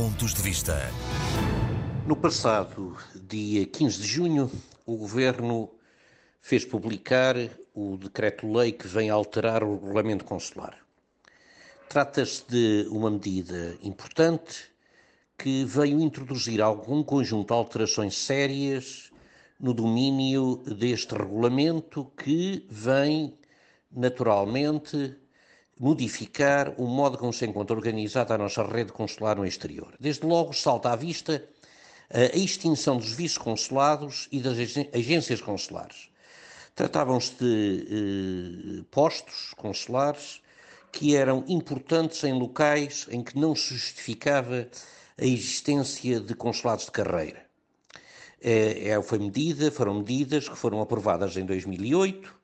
Pontos de Vista. No passado dia 15 de junho, o Governo fez publicar o decreto-lei que vem alterar o regulamento consular. Trata-se de uma medida importante que veio introduzir algum conjunto de alterações sérias no domínio deste regulamento que vem naturalmente modificar o modo como se encontra organizada a nossa rede consular no exterior. Desde logo salta à vista a extinção dos vice-consulados e das agências consulares. Tratavam-se de eh, postos consulares que eram importantes em locais em que não se justificava a existência de consulados de carreira. É, é, foi medida, foram medidas que foram aprovadas em 2008 eh,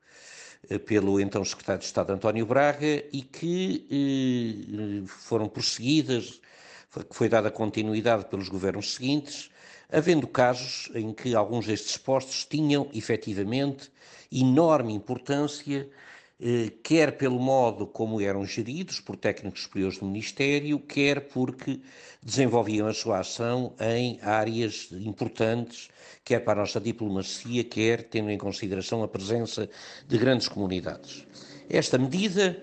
pelo então secretário de Estado António Braga e que eh, foram prosseguidas, foi, foi dada continuidade pelos governos seguintes, havendo casos em que alguns destes postos tinham efetivamente enorme importância eh, quer pelo modo como eram geridos por técnicos superiores do Ministério, quer porque desenvolviam a sua ação em áreas importantes, quer para a nossa diplomacia, quer tendo em consideração a presença de grandes comunidades. Esta medida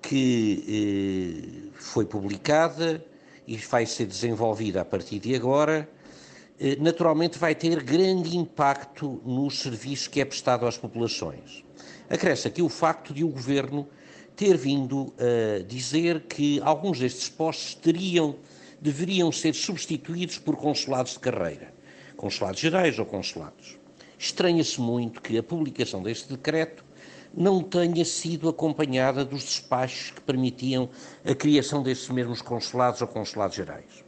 que eh, foi publicada e vai ser desenvolvida a partir de agora, eh, naturalmente vai ter grande impacto no serviço que é prestado às populações. Acresce aqui o facto de o Governo ter vindo a dizer que alguns destes postos teriam, deveriam ser substituídos por consulados de carreira, consulados gerais ou consulados. Estranha-se muito que a publicação deste decreto não tenha sido acompanhada dos despachos que permitiam a criação destes mesmos consulados ou consulados gerais.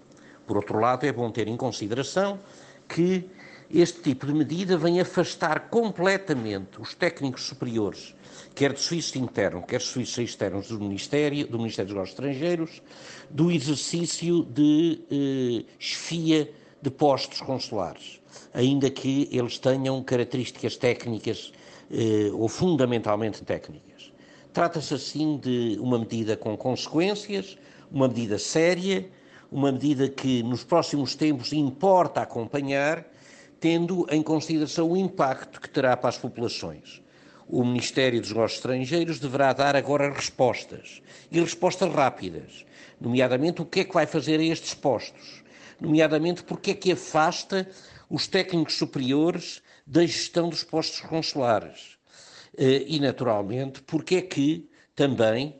Por outro lado, é bom ter em consideração que este tipo de medida vem afastar completamente os técnicos superiores, quer de serviço interno, quer de serviços externos do Ministério, do Ministério dos Negócios Estrangeiros, do exercício de eh, chefia de postos consulares, ainda que eles tenham características técnicas eh, ou fundamentalmente técnicas. Trata-se assim de uma medida com consequências, uma medida séria, uma medida que nos próximos tempos importa acompanhar tendo em consideração o impacto que terá para as populações. O Ministério dos Negócios Estrangeiros deverá dar agora respostas, e respostas rápidas, nomeadamente o que é que vai fazer a estes postos, nomeadamente porque é que afasta os técnicos superiores da gestão dos postos consulares. Eh, e, naturalmente, porque é que também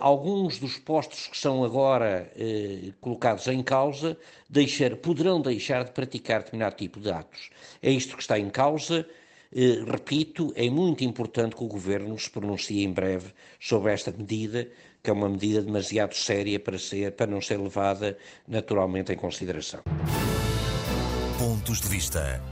alguns dos postos que são agora uh, colocados em causa deixar, poderão deixar de praticar determinado tipo de atos. É isto que está em causa. Uh, repito, é muito importante que o Governo se pronuncie em breve sobre esta medida, que é uma medida demasiado séria para, ser, para não ser levada naturalmente em consideração. Pontos de vista.